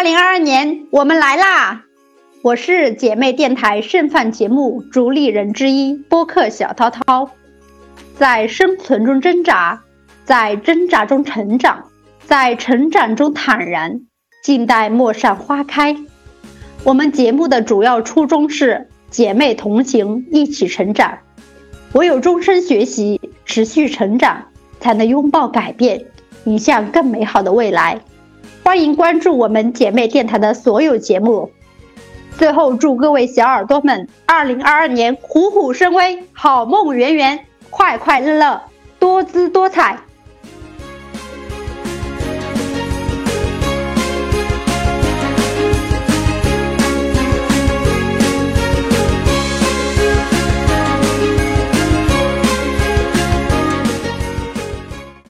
二零二二年，我们来啦！我是姐妹电台盛饭节目主理人之一播客小涛涛，在生存中挣扎，在挣扎中成长，在成长中坦然，静待陌上花开。我们节目的主要初衷是姐妹同行，一起成长。唯有终身学习，持续成长，才能拥抱改变，迎向更美好的未来。欢迎关注我们姐妹电台的所有节目。最后，祝各位小耳朵们，二零二二年虎虎生威，好梦圆圆，快快乐乐，多姿多彩。